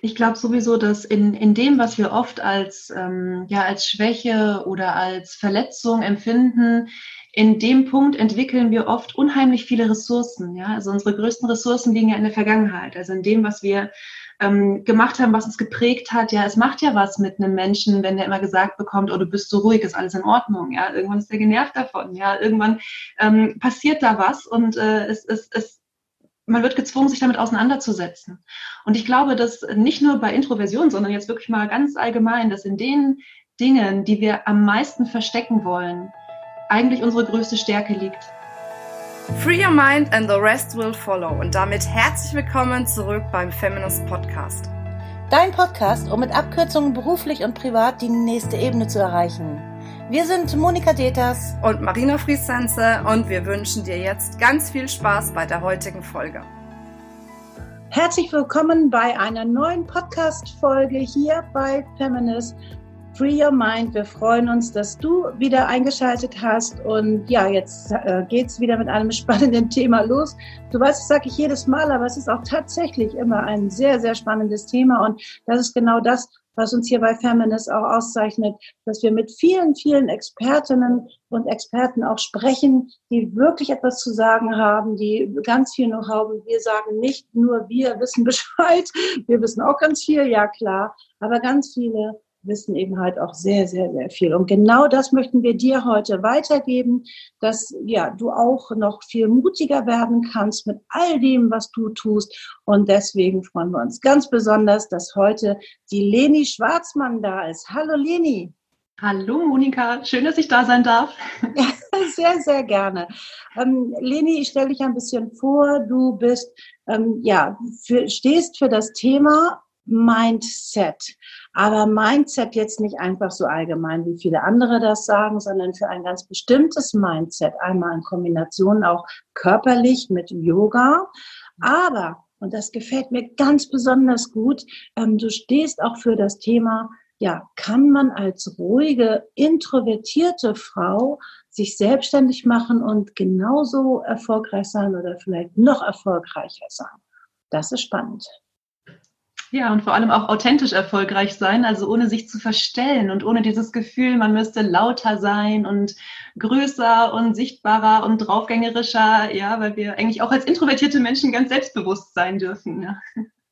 Ich glaube sowieso, dass in, in dem, was wir oft als, ähm, ja, als Schwäche oder als Verletzung empfinden, in dem Punkt entwickeln wir oft unheimlich viele Ressourcen. Ja? Also unsere größten Ressourcen liegen ja in der Vergangenheit, also in dem, was wir ähm, gemacht haben, was uns geprägt hat. Ja, es macht ja was mit einem Menschen, wenn der immer gesagt bekommt, oh, du bist so ruhig, ist alles in Ordnung. Ja, irgendwann ist er genervt davon. Ja, irgendwann ähm, passiert da was und äh, es, es, es man wird gezwungen, sich damit auseinanderzusetzen. Und ich glaube, dass nicht nur bei Introversion, sondern jetzt wirklich mal ganz allgemein, dass in den Dingen, die wir am meisten verstecken wollen, eigentlich unsere größte Stärke liegt. Free your mind and the rest will follow. Und damit herzlich willkommen zurück beim Feminist Podcast. Dein Podcast, um mit Abkürzungen beruflich und privat die nächste Ebene zu erreichen. Wir sind Monika Deters und Marina Friesense und wir wünschen dir jetzt ganz viel Spaß bei der heutigen Folge. Herzlich willkommen bei einer neuen Podcast-Folge hier bei Feminist Free Your Mind. Wir freuen uns, dass du wieder eingeschaltet hast. Und ja, jetzt äh, es wieder mit einem spannenden Thema los. Du weißt, das sage ich jedes Mal, aber es ist auch tatsächlich immer ein sehr, sehr spannendes Thema. Und das ist genau das, was uns hier bei Feminist auch auszeichnet, dass wir mit vielen, vielen Expertinnen und Experten auch sprechen, die wirklich etwas zu sagen haben, die ganz viel noch haben. Wir sagen nicht nur, wir wissen Bescheid, wir wissen auch ganz viel, ja klar, aber ganz viele wissen eben halt auch sehr, sehr, sehr viel. Und genau das möchten wir dir heute weitergeben, dass ja, du auch noch viel mutiger werden kannst mit all dem, was du tust. Und deswegen freuen wir uns ganz besonders, dass heute die Leni Schwarzmann da ist. Hallo Leni. Hallo Monika, schön, dass ich da sein darf. Ja, sehr, sehr gerne. Ähm, Leni, ich stelle dich ein bisschen vor. Du bist, ähm, ja, für, stehst für das Thema Mindset. Aber Mindset jetzt nicht einfach so allgemein, wie viele andere das sagen, sondern für ein ganz bestimmtes Mindset. Einmal in Kombination auch körperlich mit Yoga. Aber, und das gefällt mir ganz besonders gut, ähm, du stehst auch für das Thema, ja, kann man als ruhige, introvertierte Frau sich selbstständig machen und genauso erfolgreich sein oder vielleicht noch erfolgreicher sein? Das ist spannend. Ja, und vor allem auch authentisch erfolgreich sein, also ohne sich zu verstellen und ohne dieses Gefühl, man müsste lauter sein und größer und sichtbarer und draufgängerischer, ja, weil wir eigentlich auch als introvertierte Menschen ganz selbstbewusst sein dürfen. Ja.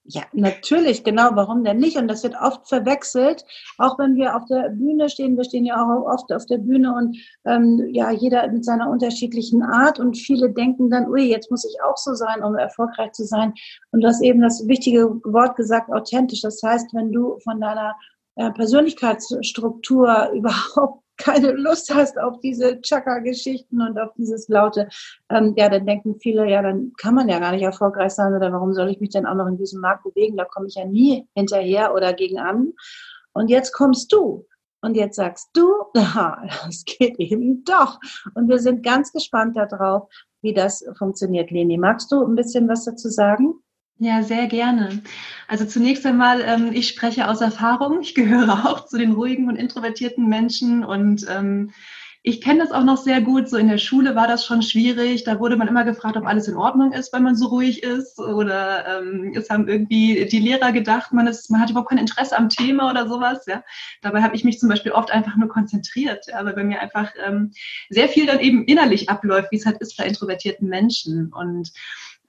Ja, natürlich, genau. Warum denn nicht? Und das wird oft verwechselt, auch wenn wir auf der Bühne stehen. Wir stehen ja auch oft auf der Bühne und ähm, ja, jeder mit seiner unterschiedlichen Art. Und viele denken dann, ui, jetzt muss ich auch so sein, um erfolgreich zu sein. Und du hast eben das wichtige Wort gesagt, authentisch. Das heißt, wenn du von deiner äh, Persönlichkeitsstruktur überhaupt keine Lust hast auf diese Chaka-Geschichten und auf dieses Laute, ähm, ja, dann denken viele, ja, dann kann man ja gar nicht erfolgreich sein oder warum soll ich mich denn auch noch in diesem Markt bewegen? Da komme ich ja nie hinterher oder gegen an. Und jetzt kommst du. Und jetzt sagst du, ja, das geht eben doch. Und wir sind ganz gespannt darauf, wie das funktioniert. Leni, magst du ein bisschen was dazu sagen? Ja, sehr gerne. Also zunächst einmal, ähm, ich spreche aus Erfahrung. Ich gehöre auch zu den ruhigen und introvertierten Menschen und ähm, ich kenne das auch noch sehr gut. So in der Schule war das schon schwierig. Da wurde man immer gefragt, ob alles in Ordnung ist, wenn man so ruhig ist. Oder ähm, es haben irgendwie die Lehrer gedacht, man, ist, man hat überhaupt kein Interesse am Thema oder sowas. Ja. Dabei habe ich mich zum Beispiel oft einfach nur konzentriert, ja, weil bei mir einfach ähm, sehr viel dann eben innerlich abläuft, wie es halt ist bei introvertierten Menschen. Und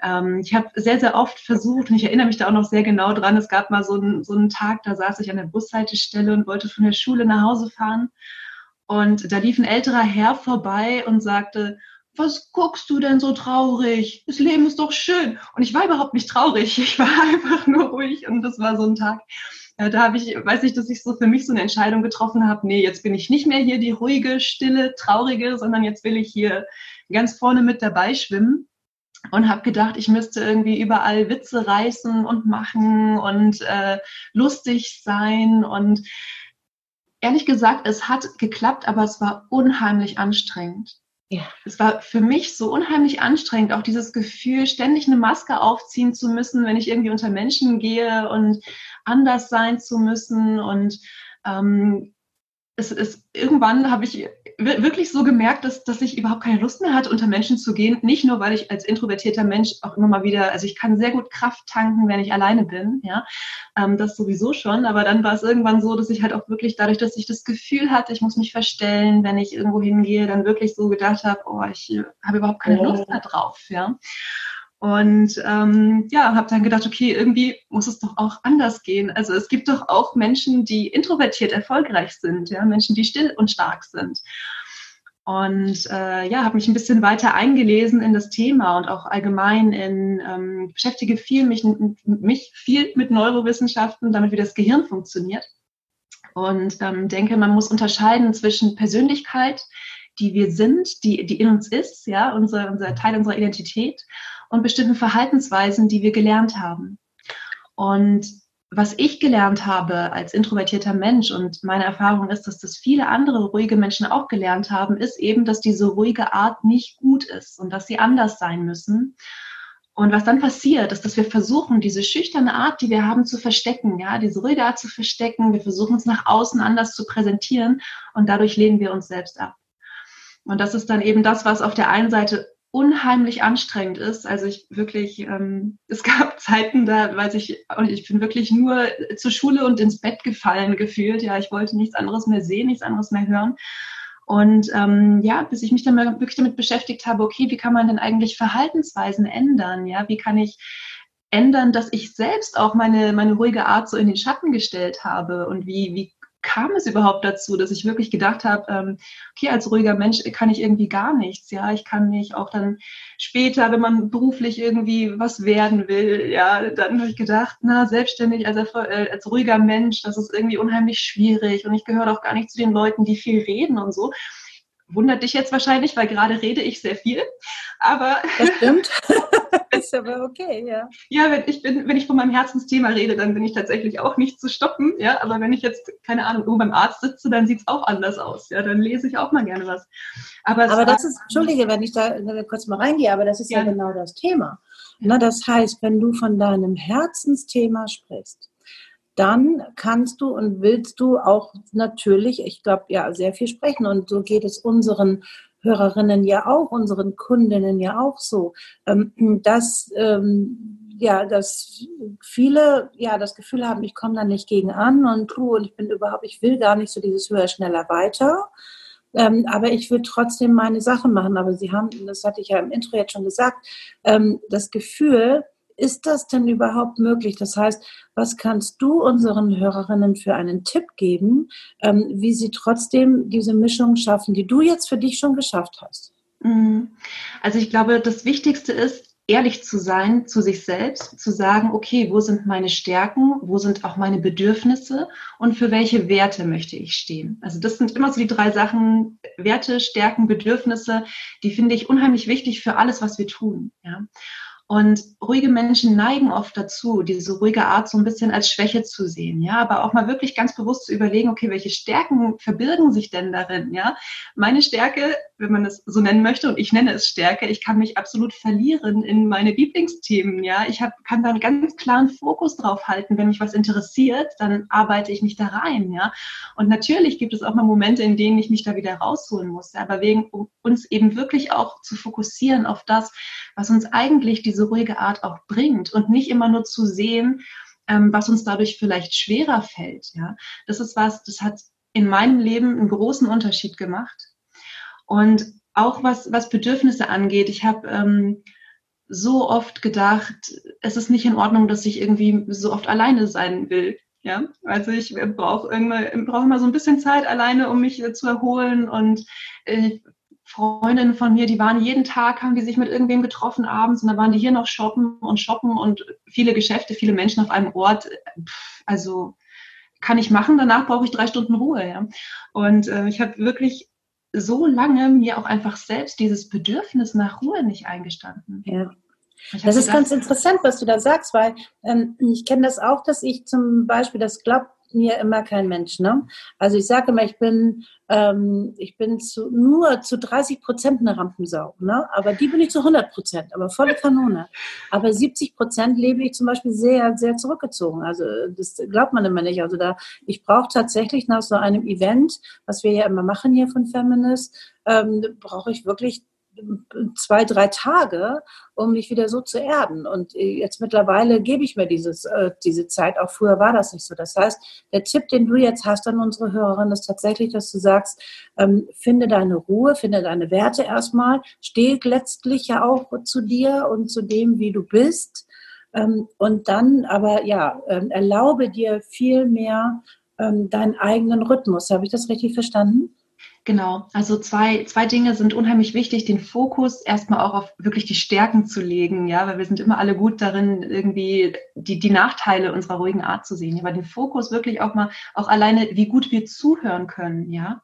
ähm, ich habe sehr, sehr oft versucht, und ich erinnere mich da auch noch sehr genau dran, es gab mal so, ein, so einen Tag, da saß ich an der Bushaltestelle und wollte von der Schule nach Hause fahren. Und da lief ein älterer Herr vorbei und sagte, was guckst du denn so traurig? Das Leben ist doch schön. Und ich war überhaupt nicht traurig. Ich war einfach nur ruhig und das war so ein Tag. Äh, da habe ich, weiß ich, dass ich so für mich so eine Entscheidung getroffen habe. Nee, jetzt bin ich nicht mehr hier die ruhige, stille, traurige, sondern jetzt will ich hier ganz vorne mit dabei schwimmen und habe gedacht, ich müsste irgendwie überall Witze reißen und machen und äh, lustig sein. Und ehrlich gesagt, es hat geklappt, aber es war unheimlich anstrengend. Ja. Es war für mich so unheimlich anstrengend, auch dieses Gefühl, ständig eine Maske aufziehen zu müssen, wenn ich irgendwie unter Menschen gehe und anders sein zu müssen und ähm, es ist, irgendwann habe ich wirklich so gemerkt, dass, dass ich überhaupt keine Lust mehr hatte, unter Menschen zu gehen. Nicht nur, weil ich als introvertierter Mensch auch immer mal wieder, also ich kann sehr gut Kraft tanken, wenn ich alleine bin, ja, ähm, das sowieso schon. Aber dann war es irgendwann so, dass ich halt auch wirklich dadurch, dass ich das Gefühl hatte, ich muss mich verstellen, wenn ich irgendwo hingehe, dann wirklich so gedacht habe, oh, ich habe überhaupt keine Lust mehr drauf, ja. Und ähm, ja, habe dann gedacht, okay, irgendwie muss es doch auch anders gehen. Also es gibt doch auch Menschen, die introvertiert erfolgreich sind, ja, Menschen, die still und stark sind. Und äh, ja, habe mich ein bisschen weiter eingelesen in das Thema und auch allgemein in ähm, beschäftige viel mich, mich viel mit Neurowissenschaften, damit wie das Gehirn funktioniert. Und ähm, denke, man muss unterscheiden zwischen Persönlichkeit, die wir sind, die, die in uns ist, ja, unser, unser Teil unserer Identität und bestimmten Verhaltensweisen, die wir gelernt haben. Und was ich gelernt habe als introvertierter Mensch und meine Erfahrung ist, dass das viele andere ruhige Menschen auch gelernt haben, ist eben, dass diese ruhige Art nicht gut ist und dass sie anders sein müssen. Und was dann passiert, ist, dass wir versuchen, diese schüchterne Art, die wir haben, zu verstecken, ja, diese ruhige Art zu verstecken. Wir versuchen uns nach außen anders zu präsentieren und dadurch lehnen wir uns selbst ab. Und das ist dann eben das, was auf der einen Seite unheimlich anstrengend ist. Also ich wirklich, ähm, es gab Zeiten, da weiß ich, und ich bin wirklich nur zur Schule und ins Bett gefallen gefühlt. Ja, ich wollte nichts anderes mehr sehen, nichts anderes mehr hören. Und ähm, ja, bis ich mich dann wirklich damit beschäftigt habe, okay, wie kann man denn eigentlich Verhaltensweisen ändern? Ja, wie kann ich ändern, dass ich selbst auch meine, meine ruhige Art so in den Schatten gestellt habe und wie, wie kam es überhaupt dazu, dass ich wirklich gedacht habe, ähm, okay, als ruhiger Mensch kann ich irgendwie gar nichts, ja, ich kann mich auch dann später, wenn man beruflich irgendwie was werden will, ja, dann habe ich gedacht, na, selbstständig als, äh, als ruhiger Mensch, das ist irgendwie unheimlich schwierig und ich gehöre auch gar nicht zu den Leuten, die viel reden und so wundert dich jetzt wahrscheinlich, weil gerade rede ich sehr viel. Aber das stimmt. ist aber okay, ja. Ja, wenn ich bin, wenn ich von meinem Herzensthema rede, dann bin ich tatsächlich auch nicht zu stoppen. Ja, aber wenn ich jetzt keine Ahnung irgendwo beim Arzt sitze, dann sieht es auch anders aus. Ja, dann lese ich auch mal gerne was. Aber, aber das ist, entschuldige, wenn ich da kurz mal reingehe, aber das ist ja, ja genau das Thema. Na, das heißt, wenn du von deinem Herzensthema sprichst, dann kannst du und willst du auch natürlich, ich glaube, ja, sehr viel sprechen. Und so geht es unseren Hörerinnen ja auch, unseren Kundinnen ja auch so, ähm, dass, ähm, ja, dass viele ja das Gefühl haben, ich komme da nicht gegen an und tu und ich bin überhaupt, ich will gar nicht so dieses höher, schneller, weiter. Ähm, aber ich will trotzdem meine Sachen machen. Aber Sie haben, das hatte ich ja im Intro jetzt schon gesagt, ähm, das Gefühl, ist das denn überhaupt möglich? Das heißt, was kannst du unseren Hörerinnen für einen Tipp geben, ähm, wie sie trotzdem diese Mischung schaffen, die du jetzt für dich schon geschafft hast? Mhm. Also ich glaube, das Wichtigste ist, ehrlich zu sein zu sich selbst, zu sagen, okay, wo sind meine Stärken, wo sind auch meine Bedürfnisse und für welche Werte möchte ich stehen. Also das sind immer so die drei Sachen, Werte, Stärken, Bedürfnisse, die finde ich unheimlich wichtig für alles, was wir tun. Ja. Und ruhige Menschen neigen oft dazu, diese ruhige Art so ein bisschen als Schwäche zu sehen, ja, aber auch mal wirklich ganz bewusst zu überlegen, okay, welche Stärken verbirgen sich denn darin, ja? Meine Stärke, wenn man es so nennen möchte, und ich nenne es Stärke, ich kann mich absolut verlieren in meine Lieblingsthemen, ja. Ich hab, kann da einen ganz klaren Fokus drauf halten. Wenn mich was interessiert, dann arbeite ich mich da rein, ja. Und natürlich gibt es auch mal Momente, in denen ich mich da wieder rausholen muss, ja? aber wegen uns eben wirklich auch zu fokussieren auf das, was uns eigentlich diese ruhige Art auch bringt und nicht immer nur zu sehen, ähm, was uns dadurch vielleicht schwerer fällt. Ja, das ist was, das hat in meinem Leben einen großen Unterschied gemacht. Und auch was, was Bedürfnisse angeht, ich habe ähm, so oft gedacht, es ist nicht in Ordnung, dass ich irgendwie so oft alleine sein will. Ja, also ich brauche brauch immer so ein bisschen Zeit alleine, um mich zu erholen und äh, Freundinnen von mir, die waren jeden Tag, haben die sich mit irgendwem getroffen abends und dann waren die hier noch shoppen und shoppen und viele Geschäfte, viele Menschen auf einem Ort. Also kann ich machen, danach brauche ich drei Stunden Ruhe. Ja? Und äh, ich habe wirklich so lange mir auch einfach selbst dieses Bedürfnis nach Ruhe nicht eingestanden. Ja. Das ist ganz interessant, was du da sagst, weil ähm, ich kenne das auch, dass ich zum Beispiel, das mir immer kein Mensch. Ne? Also ich sage immer, ich bin, ähm, ich bin zu, nur zu 30 Prozent eine Rampensau. Ne? Aber die bin ich zu 100 Prozent, aber volle Kanone. Aber 70 Prozent lebe ich zum Beispiel sehr, sehr zurückgezogen. Also das glaubt man immer nicht. Also da, ich brauche tatsächlich nach so einem Event, was wir ja immer machen hier von Feminist, ähm, brauche ich wirklich zwei, drei Tage, um mich wieder so zu erden. Und äh, jetzt mittlerweile gebe ich mir dieses, äh, diese Zeit. Auch früher war das nicht so. Das heißt, der Tipp, den du jetzt hast an unsere Hörerin, ist tatsächlich, dass du sagst, ähm, finde deine Ruhe, finde deine Werte erstmal, steh letztlich ja auch zu dir und zu dem, wie du bist. Ähm, und dann aber, ja, ähm, erlaube dir viel mehr ähm, deinen eigenen Rhythmus. Habe ich das richtig verstanden? Genau, also zwei, zwei Dinge sind unheimlich wichtig, den Fokus erstmal auch auf wirklich die Stärken zu legen, ja, weil wir sind immer alle gut darin, irgendwie die, die Nachteile unserer ruhigen Art zu sehen, aber den Fokus wirklich auch mal, auch alleine, wie gut wir zuhören können, ja.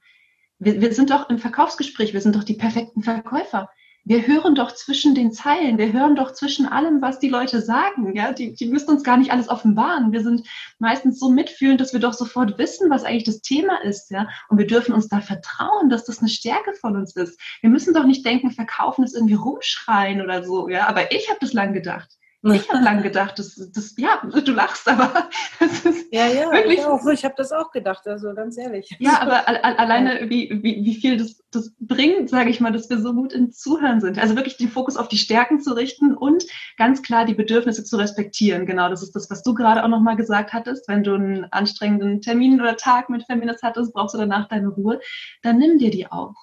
Wir, wir sind doch im Verkaufsgespräch, wir sind doch die perfekten Verkäufer wir hören doch zwischen den Zeilen, wir hören doch zwischen allem, was die Leute sagen. Ja, die, die müssen uns gar nicht alles offenbaren. Wir sind meistens so mitfühlend, dass wir doch sofort wissen, was eigentlich das Thema ist. Ja, und wir dürfen uns da vertrauen, dass das eine Stärke von uns ist. Wir müssen doch nicht denken, verkaufen ist irgendwie rumschreien oder so. Ja, aber ich habe das lang gedacht. Ich habe lange gedacht, das, das, ja, du lachst, aber das ist ja, ja, wirklich. Ich, auch, ich habe das auch gedacht, also ganz ehrlich. Ja, aber alleine, wie, wie, wie viel das, das bringt, sage ich mal, dass wir so gut im Zuhören sind. Also wirklich den Fokus auf die Stärken zu richten und ganz klar die Bedürfnisse zu respektieren. Genau, das ist das, was du gerade auch nochmal gesagt hattest. Wenn du einen anstrengenden Termin oder Tag mit Feminist hattest, brauchst du danach deine Ruhe, dann nimm dir die auch.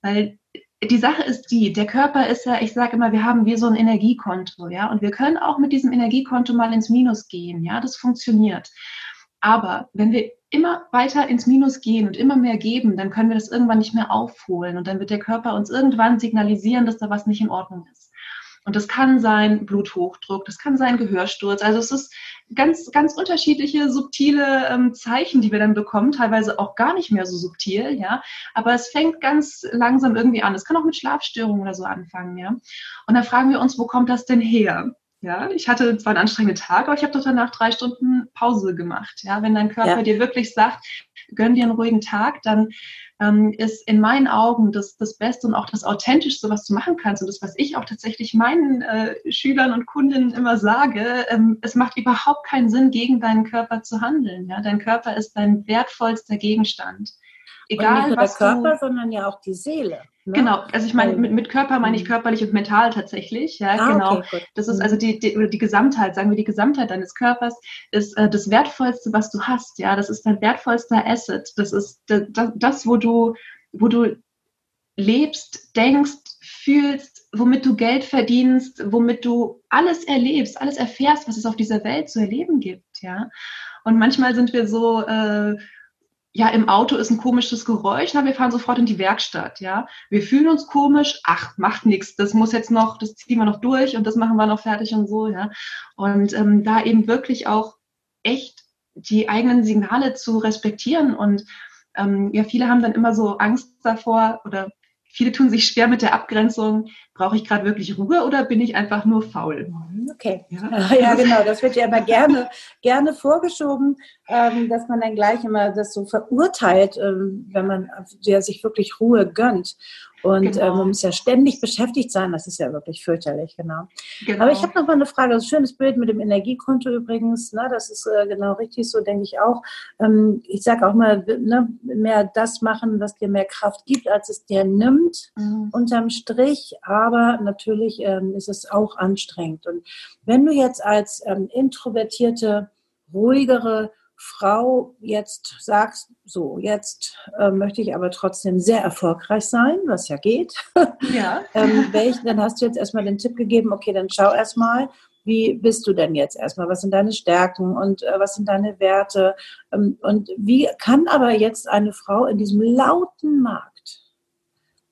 Weil die Sache ist die, der Körper ist ja, ich sage immer, wir haben wie so ein Energiekonto, ja, und wir können auch mit diesem Energiekonto mal ins Minus gehen, ja, das funktioniert. Aber wenn wir immer weiter ins Minus gehen und immer mehr geben, dann können wir das irgendwann nicht mehr aufholen und dann wird der Körper uns irgendwann signalisieren, dass da was nicht in Ordnung ist. Und das kann sein Bluthochdruck, das kann sein Gehörsturz. Also es ist ganz, ganz unterschiedliche subtile ähm, Zeichen, die wir dann bekommen, teilweise auch gar nicht mehr so subtil, ja. Aber es fängt ganz langsam irgendwie an. Es kann auch mit Schlafstörungen oder so anfangen, ja. Und dann fragen wir uns, wo kommt das denn her? Ja, ich hatte zwar einen anstrengenden Tag, aber ich habe doch danach drei Stunden Pause gemacht. Ja, wenn dein Körper ja. dir wirklich sagt, gönn dir einen ruhigen Tag, dann ähm, ist in meinen Augen das, das Beste und auch das Authentischste, was du machen kannst. Und das, was ich auch tatsächlich meinen äh, Schülern und Kundinnen immer sage, ähm, es macht überhaupt keinen Sinn, gegen deinen Körper zu handeln. Ja? Dein Körper ist dein wertvollster Gegenstand. Egal, und nicht nur was der Körper, du, sondern ja auch die Seele. Ne? Genau, also ich meine, mit, mit Körper meine ich mhm. körperlich und mental tatsächlich. Ja, ah, genau. Okay, das ist mhm. also die, die, die Gesamtheit, sagen wir, die Gesamtheit deines Körpers ist äh, das Wertvollste, was du hast. Ja, das ist dein wertvollster Asset. Das ist das, das, wo du, wo du lebst, denkst, fühlst, womit du Geld verdienst, womit du alles erlebst, alles erfährst, was es auf dieser Welt zu erleben gibt. Ja, und manchmal sind wir so äh, ja, im Auto ist ein komisches Geräusch, na, wir fahren sofort in die Werkstatt, ja. Wir fühlen uns komisch, ach, macht nichts, das muss jetzt noch, das ziehen wir noch durch und das machen wir noch fertig und so, ja. Und ähm, da eben wirklich auch echt die eigenen Signale zu respektieren und ähm, ja, viele haben dann immer so Angst davor oder Viele tun sich schwer mit der Abgrenzung, brauche ich gerade wirklich Ruhe oder bin ich einfach nur faul? Okay, ja, ja genau, das wird ja immer gerne, gerne vorgeschoben, ähm, dass man dann gleich immer das so verurteilt, ähm, wenn man sich wirklich Ruhe gönnt. Und genau. äh, man muss ja ständig beschäftigt sein. Das ist ja wirklich fürchterlich, genau. genau. Aber ich habe noch mal eine Frage. Das ist ein schönes Bild mit dem Energiekonto übrigens. Ne? Das ist äh, genau richtig, so denke ich auch. Ähm, ich sage auch mal, ne, mehr das machen, was dir mehr Kraft gibt, als es dir nimmt, mhm. unterm Strich. Aber natürlich ähm, ist es auch anstrengend. Und wenn du jetzt als ähm, introvertierte, ruhigere, Frau jetzt sagst, so, jetzt äh, möchte ich aber trotzdem sehr erfolgreich sein, was ja geht. Ja. ähm, welch, dann hast du jetzt erstmal den Tipp gegeben, okay, dann schau erstmal, wie bist du denn jetzt erstmal? Was sind deine Stärken und äh, was sind deine Werte? Ähm, und wie kann aber jetzt eine Frau in diesem lauten Markt,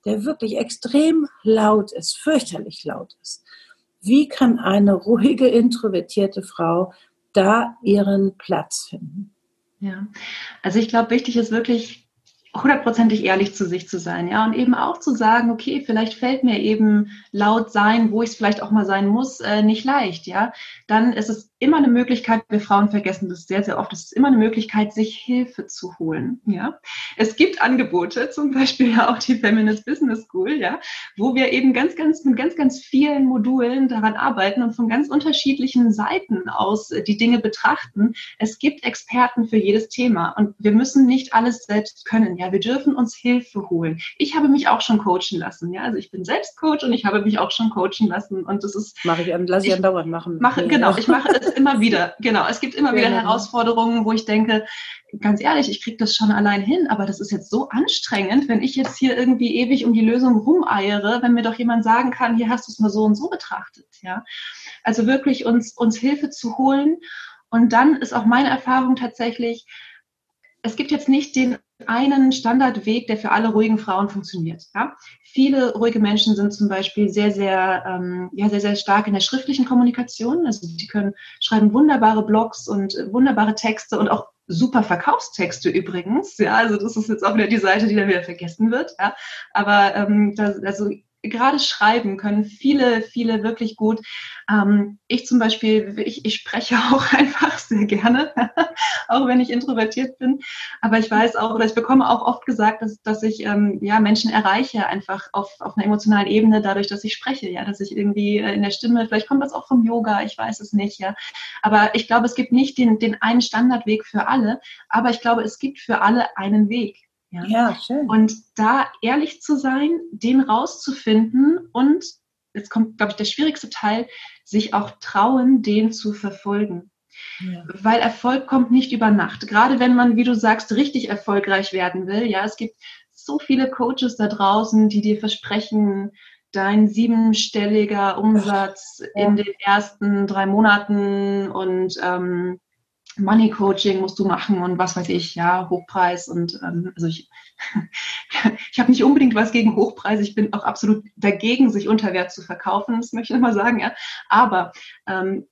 der wirklich extrem laut ist, fürchterlich laut ist, wie kann eine ruhige, introvertierte Frau da ihren Platz finden. Ja, also ich glaube, wichtig ist wirklich hundertprozentig ehrlich zu sich zu sein, ja, und eben auch zu sagen, okay, vielleicht fällt mir eben laut sein, wo ich es vielleicht auch mal sein muss, äh, nicht leicht, ja. Dann ist es immer eine Möglichkeit, wir Frauen vergessen das sehr, sehr oft, es ist immer eine Möglichkeit, sich Hilfe zu holen. Ja? Es gibt Angebote, zum Beispiel ja auch die Feminist Business School, ja, wo wir eben ganz, ganz mit ganz, ganz vielen Modulen daran arbeiten und von ganz unterschiedlichen Seiten aus äh, die Dinge betrachten. Es gibt Experten für jedes Thema und wir müssen nicht alles selbst können. Ja, wir dürfen uns Hilfe holen. Ich habe mich auch schon coachen lassen. Ja, also ich bin selbst Coach und ich habe mich auch schon coachen lassen und das ist mache ich, lasse ich andauernd machen. Mache genau, ich mache es immer wieder. Genau, es gibt immer wieder Herausforderungen, wo ich denke, ganz ehrlich, ich kriege das schon allein hin, aber das ist jetzt so anstrengend, wenn ich jetzt hier irgendwie ewig um die Lösung rumeiere, wenn mir doch jemand sagen kann, hier hast du es mal so und so betrachtet, ja. Also wirklich uns, uns Hilfe zu holen. Und dann ist auch meine Erfahrung tatsächlich, es gibt jetzt nicht den einen Standardweg, der für alle ruhigen Frauen funktioniert. Ja? Viele ruhige Menschen sind zum Beispiel sehr, sehr, ähm, ja, sehr, sehr stark in der schriftlichen Kommunikation. Also die können schreiben wunderbare Blogs und äh, wunderbare Texte und auch super Verkaufstexte übrigens. Ja, also das ist jetzt auch wieder die Seite, die dann wieder vergessen wird. Ja, aber ähm, das, also gerade schreiben können viele, viele wirklich gut. Ähm, ich zum Beispiel, ich, ich spreche auch einfach sehr gerne, auch wenn ich introvertiert bin. Aber ich weiß auch, oder ich bekomme auch oft gesagt, dass, dass ich ähm, ja, Menschen erreiche, einfach auf, auf einer emotionalen Ebene, dadurch, dass ich spreche, ja, dass ich irgendwie äh, in der Stimme, vielleicht kommt das auch vom Yoga, ich weiß es nicht, ja. Aber ich glaube, es gibt nicht den, den einen Standardweg für alle, aber ich glaube, es gibt für alle einen Weg. Ja? ja, schön. Und da ehrlich zu sein, den rauszufinden und jetzt kommt, glaube ich, der schwierigste Teil, sich auch trauen, den zu verfolgen. Ja. Weil Erfolg kommt nicht über Nacht. Gerade wenn man, wie du sagst, richtig erfolgreich werden will. Ja, es gibt so viele Coaches da draußen, die dir versprechen, dein siebenstelliger Umsatz ja. in den ersten drei Monaten und ähm, Money Coaching musst du machen und was weiß ich, ja, Hochpreis und ähm, also ich, ich habe nicht unbedingt was gegen Hochpreis, ich bin auch absolut dagegen, sich unter Wert zu verkaufen, das möchte ich nochmal sagen, ja. Aber ähm,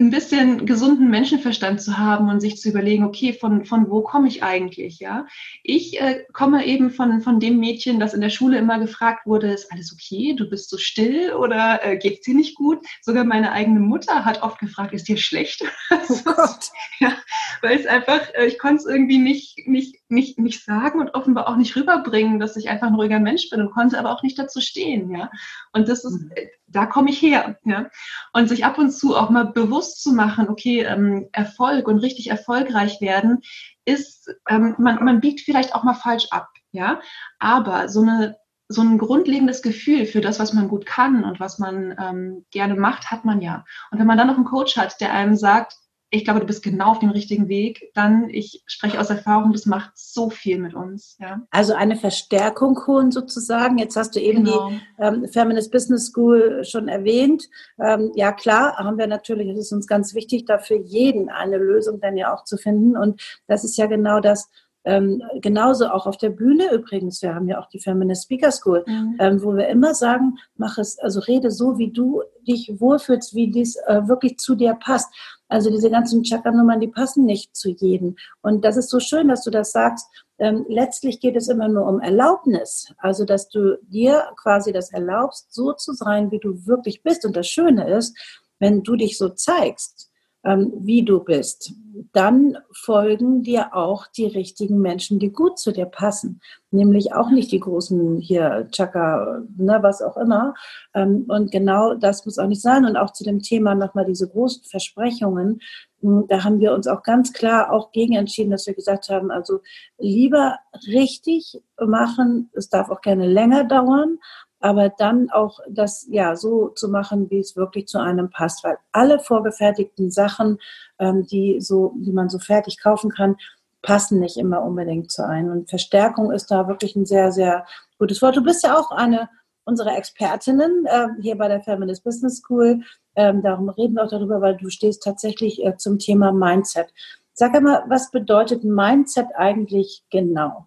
ein bisschen gesunden Menschenverstand zu haben und sich zu überlegen, okay, von, von wo komme ich eigentlich, ja? Ich äh, komme eben von, von dem Mädchen, das in der Schule immer gefragt wurde, ist alles okay? Du bist so still oder äh, geht's dir nicht gut? Sogar meine eigene Mutter hat oft gefragt, ist dir schlecht? Oh Gott. ja, weil es einfach, äh, ich konnte es irgendwie nicht, nicht, nicht, nicht sagen und offenbar auch nicht rüberbringen, dass ich einfach ein ruhiger Mensch bin und konnte aber auch nicht dazu stehen, ja? Und das ist, mhm. äh, da komme ich her. Ja? Und sich ab und zu auch mal bewusst zu machen, okay, ähm, Erfolg und richtig erfolgreich werden ist, ähm, man, man biegt vielleicht auch mal falsch ab, ja, aber so eine so ein grundlegendes Gefühl für das, was man gut kann und was man ähm, gerne macht, hat man ja. Und wenn man dann noch einen Coach hat, der einem sagt, ich glaube, du bist genau auf dem richtigen Weg, dann, ich spreche aus Erfahrung, das macht so viel mit uns. Ja. Also eine Verstärkung holen sozusagen. Jetzt hast du eben genau. die ähm, Feminist Business School schon erwähnt. Ähm, ja klar, haben wir natürlich, es ist uns ganz wichtig, dafür jeden eine Lösung dann ja auch zu finden. Und das ist ja genau das, ähm, genauso auch auf der Bühne übrigens. Wir haben ja auch die Feminist Speaker School, mhm. ähm, wo wir immer sagen, mach es, also rede so, wie du dich wohlfühlst, wie dies äh, wirklich zu dir passt. Also diese ganzen Chakra-Nummern, die passen nicht zu jedem. Und das ist so schön, dass du das sagst. Ähm, letztlich geht es immer nur um Erlaubnis. Also, dass du dir quasi das erlaubst, so zu sein, wie du wirklich bist. Und das Schöne ist, wenn du dich so zeigst, wie du bist, dann folgen dir auch die richtigen Menschen, die gut zu dir passen. Nämlich auch nicht die großen hier Chaka, ne, was auch immer. Ähm, und genau das muss auch nicht sein. Und auch zu dem Thema nochmal diese großen Versprechungen. Hm, da haben wir uns auch ganz klar auch gegen entschieden, dass wir gesagt haben, also lieber richtig machen. Es darf auch gerne länger dauern aber dann auch das ja so zu machen, wie es wirklich zu einem passt, weil alle vorgefertigten Sachen, ähm, die so, die man so fertig kaufen kann, passen nicht immer unbedingt zu einem. Und Verstärkung ist da wirklich ein sehr, sehr gutes Wort. Du bist ja auch eine unserer Expertinnen äh, hier bei der Feminist Business School. Ähm, darum reden wir auch darüber, weil du stehst tatsächlich äh, zum Thema Mindset. Sag einmal, was bedeutet Mindset eigentlich genau?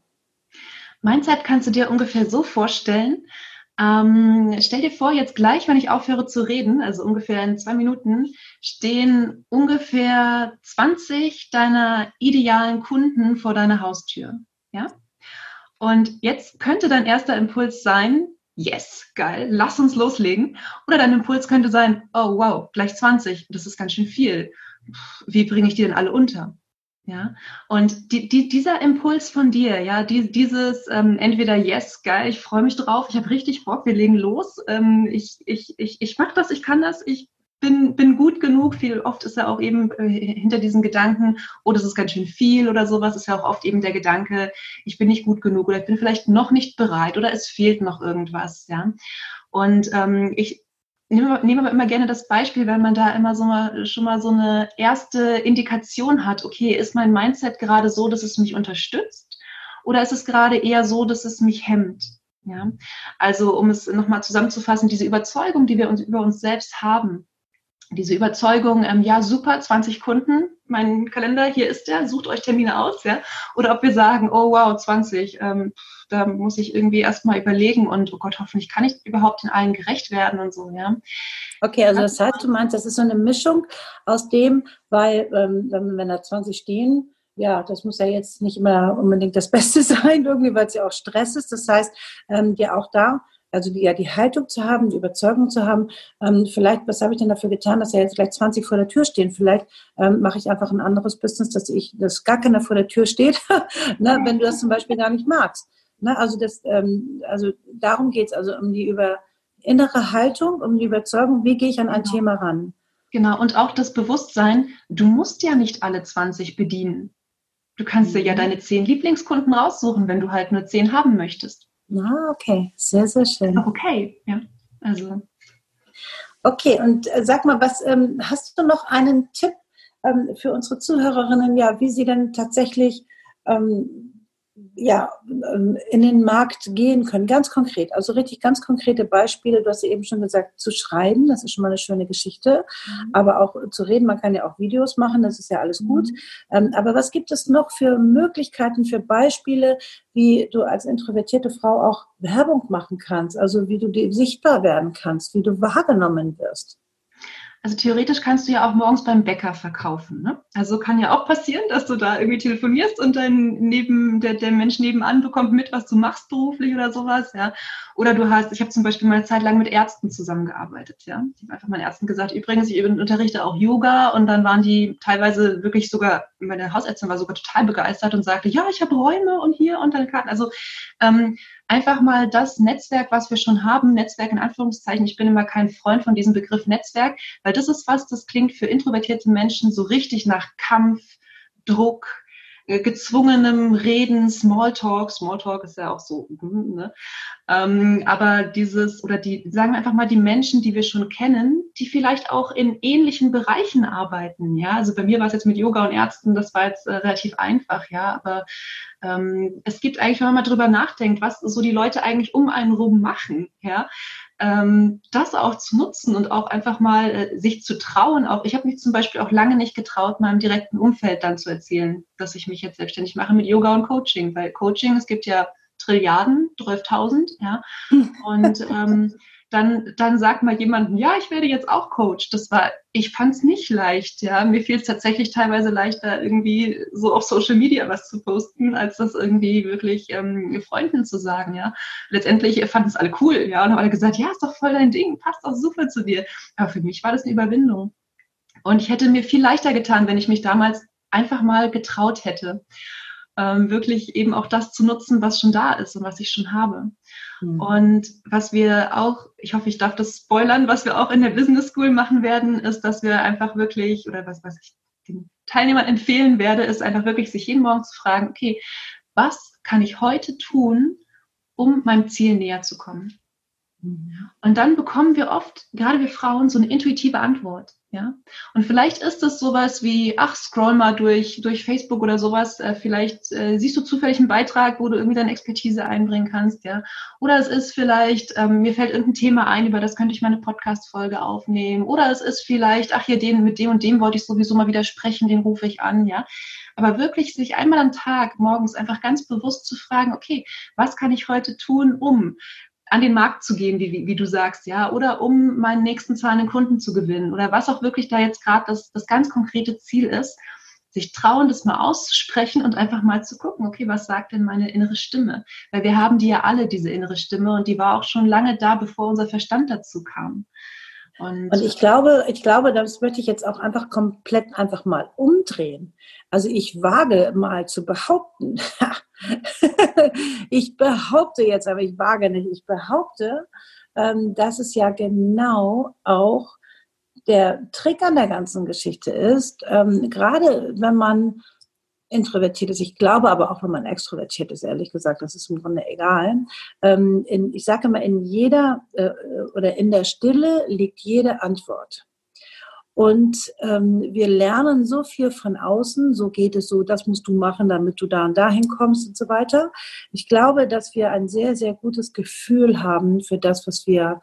Mindset kannst du dir ungefähr so vorstellen, ähm, stell dir vor, jetzt gleich, wenn ich aufhöre zu reden, also ungefähr in zwei Minuten, stehen ungefähr 20 deiner idealen Kunden vor deiner Haustür. Ja? Und jetzt könnte dein erster Impuls sein, yes, geil, lass uns loslegen. Oder dein Impuls könnte sein, oh wow, gleich 20, das ist ganz schön viel. Wie bringe ich die denn alle unter? Ja, und die, die, dieser Impuls von dir, ja, die, dieses ähm, entweder yes, geil, ich freue mich drauf, ich habe richtig Bock, wir legen los, ähm, ich, ich, ich, ich mache das, ich kann das, ich bin, bin gut genug. Viel oft ist ja auch eben äh, hinter diesen Gedanken, oh, das ist ganz schön viel oder sowas, ist ja auch oft eben der Gedanke, ich bin nicht gut genug oder ich bin vielleicht noch nicht bereit oder es fehlt noch irgendwas, ja. Und ähm, ich nehme, nehme aber immer gerne das Beispiel, weil man da immer so mal, schon mal so eine erste Indikation hat, okay, ist mein Mindset gerade so, dass es mich unterstützt? Oder ist es gerade eher so, dass es mich hemmt? Ja, also um es nochmal zusammenzufassen, diese Überzeugung, die wir uns über uns selbst haben, diese Überzeugung, ähm, ja, super, 20 Kunden, mein Kalender, hier ist der, sucht euch Termine aus, ja. Oder ob wir sagen, oh wow, 20, ähm, da muss ich irgendwie erstmal überlegen und oh Gott, hoffentlich kann ich überhaupt in allen gerecht werden und so, ja. Okay, also das heißt, du meinst, das ist so eine Mischung aus dem, weil ähm, wenn da 20 stehen, ja, das muss ja jetzt nicht immer unbedingt das Beste sein, irgendwie, weil es ja auch Stress ist. Das heißt, ähm, ja auch da also die, ja die Haltung zu haben, die Überzeugung zu haben, ähm, vielleicht, was habe ich denn dafür getan, dass ja jetzt vielleicht 20 vor der Tür stehen? Vielleicht ähm, mache ich einfach ein anderes Business, dass ich, dass gar keiner vor der Tür steht, ne, wenn du das zum Beispiel gar nicht magst. Ne, also das, ähm, also darum geht's also um die über innere Haltung, um die Überzeugung, wie gehe ich an ein genau. Thema ran. Genau, und auch das Bewusstsein, du musst ja nicht alle 20 bedienen. Du kannst dir ja mhm. deine zehn Lieblingskunden raussuchen, wenn du halt nur zehn haben möchtest. Ah, okay. Sehr, sehr schön. Okay, ja. Also. Okay, und äh, sag mal, was ähm, hast du noch einen Tipp ähm, für unsere Zuhörerinnen, ja, wie sie denn tatsächlich ähm, ja, ähm, in den Markt gehen können, ganz konkret. Also richtig ganz konkrete Beispiele. Du hast ja eben schon gesagt, zu schreiben, das ist schon mal eine schöne Geschichte. Mhm. Aber auch zu reden, man kann ja auch Videos machen, das ist ja alles gut. Mhm. Ähm, aber was gibt es noch für Möglichkeiten, für Beispiele, wie du als introvertierte Frau auch Werbung machen kannst? Also wie du sichtbar werden kannst, wie du wahrgenommen wirst? Also theoretisch kannst du ja auch morgens beim Bäcker verkaufen. Ne? Also kann ja auch passieren, dass du da irgendwie telefonierst und dann neben der, der Mensch nebenan bekommt mit, was du machst beruflich oder sowas. Ja. Oder du hast, ich habe zum Beispiel mal eine Zeit lang mit Ärzten zusammengearbeitet. Ja. Ich habe einfach meinen Ärzten gesagt, übrigens, ich unterrichte auch Yoga und dann waren die teilweise wirklich sogar, meine Hausärztin war sogar total begeistert und sagte, ja, ich habe Räume und hier und dann kann. Also ähm, einfach mal das Netzwerk, was wir schon haben, Netzwerk in Anführungszeichen, ich bin immer kein Freund von diesem Begriff Netzwerk, weil das ist was, das klingt für introvertierte Menschen so richtig nach Kampf, Druck, gezwungenem Reden, Smalltalk, Smalltalk ist ja auch so, hm, ne? ähm, aber dieses, oder die, sagen wir einfach mal, die Menschen, die wir schon kennen, die vielleicht auch in ähnlichen Bereichen arbeiten, ja, also bei mir war es jetzt mit Yoga und Ärzten, das war jetzt äh, relativ einfach, ja, aber ähm, es gibt eigentlich, wenn man mal drüber nachdenkt, was so die Leute eigentlich um einen rum machen, ja, das auch zu nutzen und auch einfach mal äh, sich zu trauen. Auch ich habe mich zum Beispiel auch lange nicht getraut, meinem direkten Umfeld dann zu erzählen, dass ich mich jetzt selbstständig mache mit Yoga und Coaching, weil Coaching, es gibt ja Trilliarden, 12.000, ja. Und ähm, dann, dann sagt mal jemandem, ja, ich werde jetzt auch Coach. Das war, ich fand es nicht leicht, ja. Mir fiel es tatsächlich teilweise leichter, irgendwie so auf Social Media was zu posten, als das irgendwie wirklich ähm, Freunden zu sagen, ja. Letztendlich fanden es alle cool, ja, und haben alle gesagt, ja, ist doch voll dein Ding, passt doch super zu dir. Aber für mich war das eine Überwindung. Und ich hätte mir viel leichter getan, wenn ich mich damals einfach mal getraut hätte ähm, wirklich eben auch das zu nutzen, was schon da ist und was ich schon habe. Mhm. Und was wir auch, ich hoffe, ich darf das spoilern, was wir auch in der Business School machen werden, ist, dass wir einfach wirklich, oder was, was ich den Teilnehmern empfehlen werde, ist einfach wirklich sich jeden Morgen zu fragen, okay, was kann ich heute tun, um meinem Ziel näher zu kommen? Mhm. Und dann bekommen wir oft, gerade wir Frauen, so eine intuitive Antwort. Ja, und vielleicht ist es sowas wie, ach, scroll mal durch, durch Facebook oder sowas. Äh, vielleicht äh, siehst du zufällig einen Beitrag, wo du irgendwie deine Expertise einbringen kannst, ja. Oder es ist vielleicht, ähm, mir fällt irgendein Thema ein, über das könnte ich meine Podcast-Folge aufnehmen. Oder es ist vielleicht, ach, hier, den, mit dem und dem wollte ich sowieso mal wieder sprechen, den rufe ich an, ja. Aber wirklich sich einmal am Tag morgens einfach ganz bewusst zu fragen, okay, was kann ich heute tun, um an den Markt zu gehen, wie, wie, du sagst, ja, oder um meinen nächsten zahlenden Kunden zu gewinnen oder was auch wirklich da jetzt gerade das, das ganz konkrete Ziel ist, sich trauen, das mal auszusprechen und einfach mal zu gucken, okay, was sagt denn meine innere Stimme? Weil wir haben die ja alle, diese innere Stimme, und die war auch schon lange da, bevor unser Verstand dazu kam. Und, und, ich glaube, ich glaube, das möchte ich jetzt auch einfach komplett einfach mal umdrehen. Also ich wage mal zu behaupten, ich behaupte jetzt, aber ich wage nicht, ich behaupte, ähm, dass es ja genau auch der Trick an der ganzen Geschichte ist, ähm, gerade wenn man introvertiert ist, ich glaube aber auch, wenn man extrovertiert ist, ehrlich gesagt, das ist im Grunde egal. Ähm, in, ich sage immer, in jeder äh, oder in der Stille liegt jede Antwort. Und ähm, wir lernen so viel von außen, so geht es so, das musst du machen, damit du da und dahin kommst und so weiter. Ich glaube, dass wir ein sehr, sehr gutes Gefühl haben für das, was wir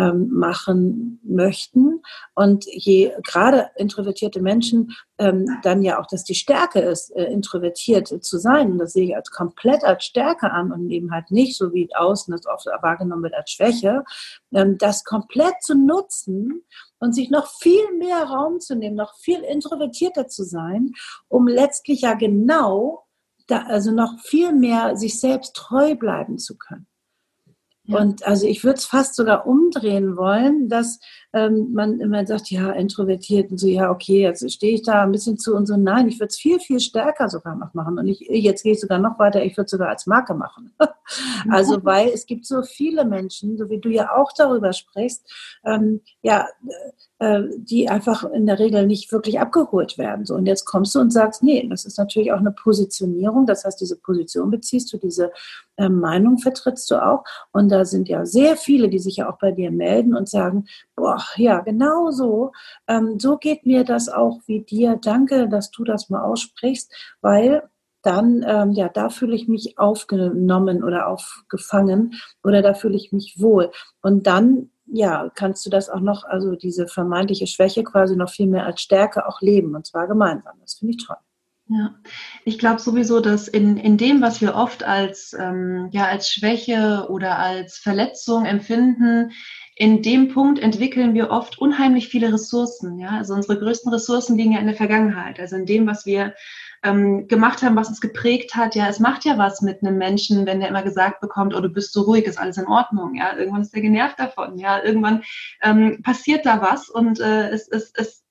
ähm, machen möchten. Und je gerade introvertierte Menschen ähm, dann ja auch, dass die Stärke ist, äh, introvertiert zu sein. Und das sehe ich als komplett als Stärke an und eben halt nicht, so wie außen das oft wahrgenommen wird, als Schwäche, ähm, das komplett zu nutzen und sich noch viel mehr Raum zu nehmen, noch viel introvertierter zu sein, um letztlich ja genau da, also noch viel mehr sich selbst treu bleiben zu können. Und also ich würde es fast sogar umdrehen wollen, dass ähm, man immer sagt, ja, introvertiert und so, ja, okay, jetzt stehe ich da ein bisschen zu und so. Nein, ich würde es viel, viel stärker sogar noch machen. Und ich, jetzt gehe ich sogar noch weiter, ich würde es sogar als Marke machen. also, weil es gibt so viele Menschen, so wie du ja auch darüber sprichst, ähm, ja, äh, die einfach in der Regel nicht wirklich abgeholt werden. So, und jetzt kommst du und sagst, nee, das ist natürlich auch eine Positionierung. Das heißt, diese Position beziehst du, diese äh, Meinung vertrittst du auch. Und da sind ja sehr viele, die sich ja auch bei dir melden und sagen, boah, ja, genau so. Ähm, so geht mir das auch wie dir. Danke, dass du das mal aussprichst, weil dann, ähm, ja, da fühle ich mich aufgenommen oder aufgefangen oder da fühle ich mich wohl. Und dann ja, kannst du das auch noch, also diese vermeintliche Schwäche quasi noch viel mehr als Stärke auch leben und zwar gemeinsam. Das finde ich toll. Ja, ich glaube sowieso, dass in, in dem, was wir oft als, ähm, ja, als Schwäche oder als Verletzung empfinden, in dem Punkt entwickeln wir oft unheimlich viele Ressourcen. Ja? Also unsere größten Ressourcen liegen ja in der Vergangenheit, also in dem, was wir ähm, gemacht haben, was uns geprägt hat. Ja, es macht ja was mit einem Menschen, wenn der immer gesagt bekommt, oh, du bist so ruhig, ist alles in Ordnung. Ja, irgendwann ist er genervt davon. Ja, irgendwann ähm, passiert da was und äh, es, es, es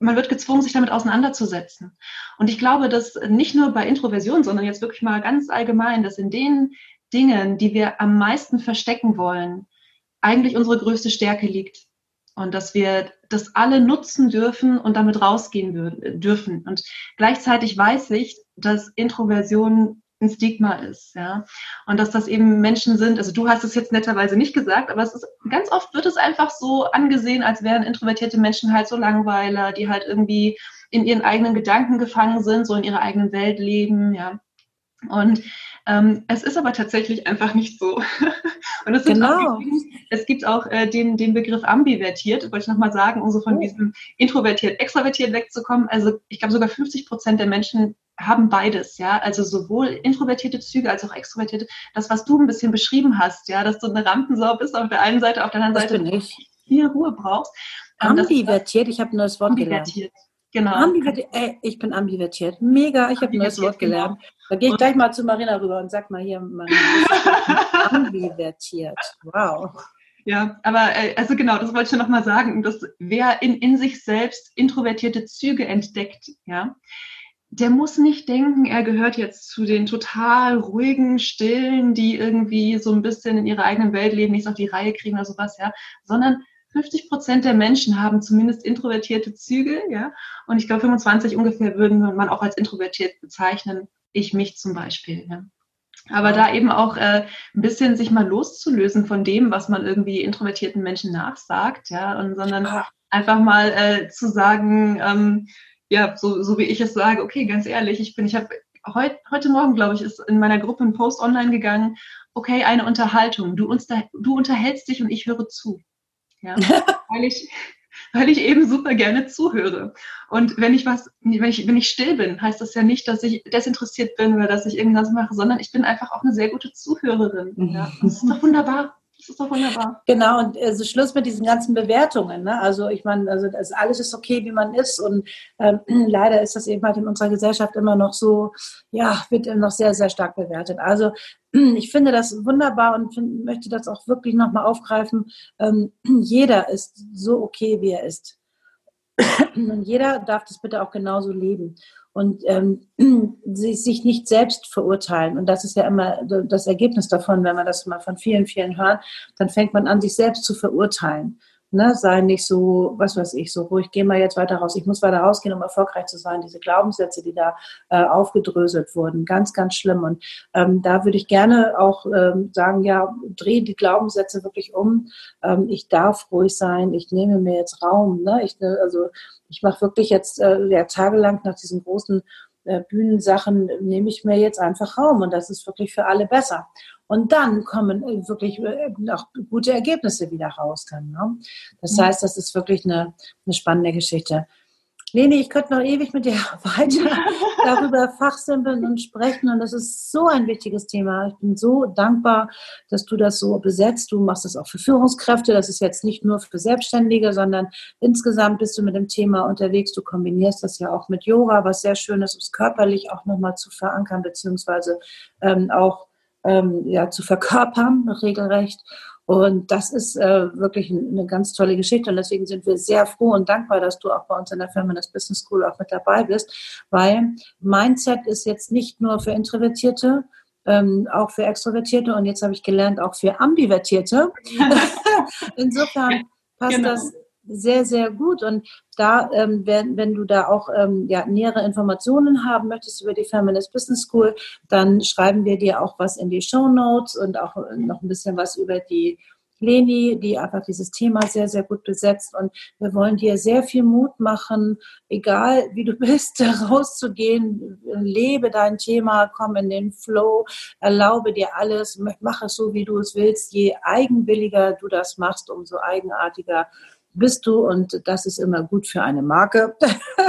man wird gezwungen, sich damit auseinanderzusetzen. Und ich glaube, dass nicht nur bei Introversion, sondern jetzt wirklich mal ganz allgemein, dass in den Dingen, die wir am meisten verstecken wollen, eigentlich unsere größte Stärke liegt. Und dass wir das alle nutzen dürfen und damit rausgehen dürfen. Und gleichzeitig weiß ich, dass Introversion ein Stigma ist, ja. Und dass das eben Menschen sind, also du hast es jetzt netterweise nicht gesagt, aber es ist, ganz oft wird es einfach so angesehen, als wären introvertierte Menschen halt so Langweiler, die halt irgendwie in ihren eigenen Gedanken gefangen sind, so in ihrer eigenen Welt leben, ja. Und ähm, es ist aber tatsächlich einfach nicht so. Und es, genau. auch, es gibt auch äh, den, den Begriff ambivertiert, wollte ich nochmal sagen, um so von oh. diesem introvertiert, extrovertiert wegzukommen. Also ich glaube sogar 50 Prozent der Menschen haben beides, ja, also sowohl introvertierte Züge als auch extrovertierte. Das, was du ein bisschen beschrieben hast, ja, dass du eine Rampensau bist auf der einen Seite, auf der anderen Seite nicht. viel Ruhe brauchst. Ähm, ambivertiert, ich habe ein neues Wort gelernt. Genau. Ambivertiert, ey, ich bin ambivertiert. Mega, ich habe ein neues Wort genau. gelernt. Da gehe ich gleich mal zu Marina rüber und sag mal hier, Marina, ambivertiert. Wow. Ja, aber äh, also genau, das wollte ich noch mal sagen, dass wer in, in sich selbst introvertierte Züge entdeckt, ja, der muss nicht denken, er gehört jetzt zu den total ruhigen, stillen, die irgendwie so ein bisschen in ihrer eigenen Welt leben, nichts auf die Reihe kriegen oder sowas, ja, sondern 50 Prozent der Menschen haben zumindest introvertierte Züge, ja, und ich glaube 25 ungefähr würden man auch als introvertiert bezeichnen. Ich mich zum Beispiel, ja. Aber da eben auch äh, ein bisschen sich mal loszulösen von dem, was man irgendwie introvertierten Menschen nachsagt, ja, und sondern ah. einfach mal äh, zu sagen, ähm, ja, so, so wie ich es sage, okay, ganz ehrlich, ich bin, ich habe heut, heute Morgen, glaube ich, ist in meiner Gruppe ein Post online gegangen, okay, eine Unterhaltung, du, uns da, du unterhältst dich und ich höre zu. Ja, weil ich, weil ich eben super gerne zuhöre. Und wenn ich was, wenn ich, wenn ich still bin, heißt das ja nicht, dass ich desinteressiert bin oder dass ich irgendwas mache, sondern ich bin einfach auch eine sehr gute Zuhörerin. Ja. Das ist doch wunderbar. Das ist doch wunderbar. Genau, und also Schluss mit diesen ganzen Bewertungen. Ne? Also ich meine, also das, alles ist okay, wie man ist. Und ähm, leider ist das eben halt in unserer Gesellschaft immer noch so, ja, wird noch sehr, sehr stark bewertet. Also ich finde das wunderbar und find, möchte das auch wirklich nochmal aufgreifen. Ähm, jeder ist so okay, wie er ist. Und jeder darf das bitte auch genauso leben und ähm, sich nicht selbst verurteilen. Und das ist ja immer das Ergebnis davon, wenn man das mal von vielen, vielen hört, dann fängt man an, sich selbst zu verurteilen. Ne, sei nicht so, was weiß ich, so ruhig, geh mal jetzt weiter raus. Ich muss weiter rausgehen, um erfolgreich zu sein. Diese Glaubenssätze, die da äh, aufgedröselt wurden, ganz, ganz schlimm. Und ähm, da würde ich gerne auch ähm, sagen, ja, dreh die Glaubenssätze wirklich um. Ähm, ich darf ruhig sein. Ich nehme mir jetzt Raum. Ne? Ich, ne, also ich mache wirklich jetzt äh, ja, tagelang nach diesen großen äh, Bühnensachen nehme ich mir jetzt einfach Raum und das ist wirklich für alle besser. Und dann kommen äh, wirklich äh, auch gute Ergebnisse wieder raus. Dann, ne? Das mhm. heißt, das ist wirklich eine, eine spannende Geschichte. Leni, ich könnte noch ewig mit dir weiter darüber fachsimpeln und sprechen. Und das ist so ein wichtiges Thema. Ich bin so dankbar, dass du das so besetzt. Du machst das auch für Führungskräfte. Das ist jetzt nicht nur für Selbstständige, sondern insgesamt bist du mit dem Thema unterwegs. Du kombinierst das ja auch mit Yoga, was sehr schön ist, um es körperlich auch nochmal zu verankern, beziehungsweise ähm, auch ähm, ja, zu verkörpern, regelrecht. Und das ist äh, wirklich eine ganz tolle Geschichte. Und deswegen sind wir sehr froh und dankbar, dass du auch bei uns in der Feminist Business School auch mit dabei bist. Weil Mindset ist jetzt nicht nur für Introvertierte, ähm, auch für Extrovertierte und jetzt habe ich gelernt, auch für Ambivertierte. Insofern passt genau. das sehr, sehr gut. Und da, ähm, wenn, wenn du da auch ähm, ja, nähere Informationen haben möchtest über die Feminist Business School, dann schreiben wir dir auch was in die Show Notes und auch noch ein bisschen was über die Leni, die einfach dieses Thema sehr, sehr gut besetzt. Und wir wollen dir sehr viel Mut machen, egal wie du bist, rauszugehen, lebe dein Thema, komm in den Flow, erlaube dir alles, mach es so, wie du es willst. Je eigenwilliger du das machst, umso eigenartiger bist du und das ist immer gut für eine Marke.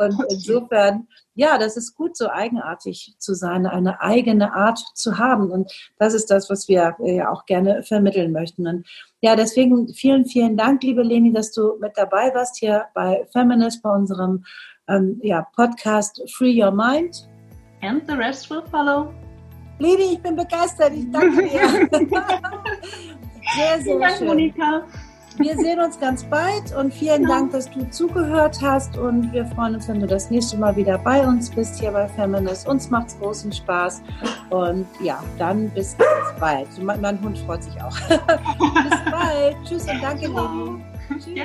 und insofern, ja, das ist gut, so eigenartig zu sein, eine eigene Art zu haben. Und das ist das, was wir äh, ja auch gerne vermitteln möchten. Und ja, deswegen vielen, vielen Dank, liebe Leni, dass du mit dabei warst hier bei Feminist, bei unserem ähm, ja, Podcast Free Your Mind. And the rest will follow. Leni, ich bin begeistert. Ich danke dir. sehr, sehr Vielen Dank, schön. Monika. Wir sehen uns ganz bald und vielen ja. Dank, dass du zugehört hast und wir freuen uns, wenn du das nächste Mal wieder bei uns bist hier bei Feminist. Uns macht es großen Spaß und ja, dann bis ganz bald. Mein, mein Hund freut sich auch. bis bald. Tschüss und danke, Lili. Tschüss. Ja.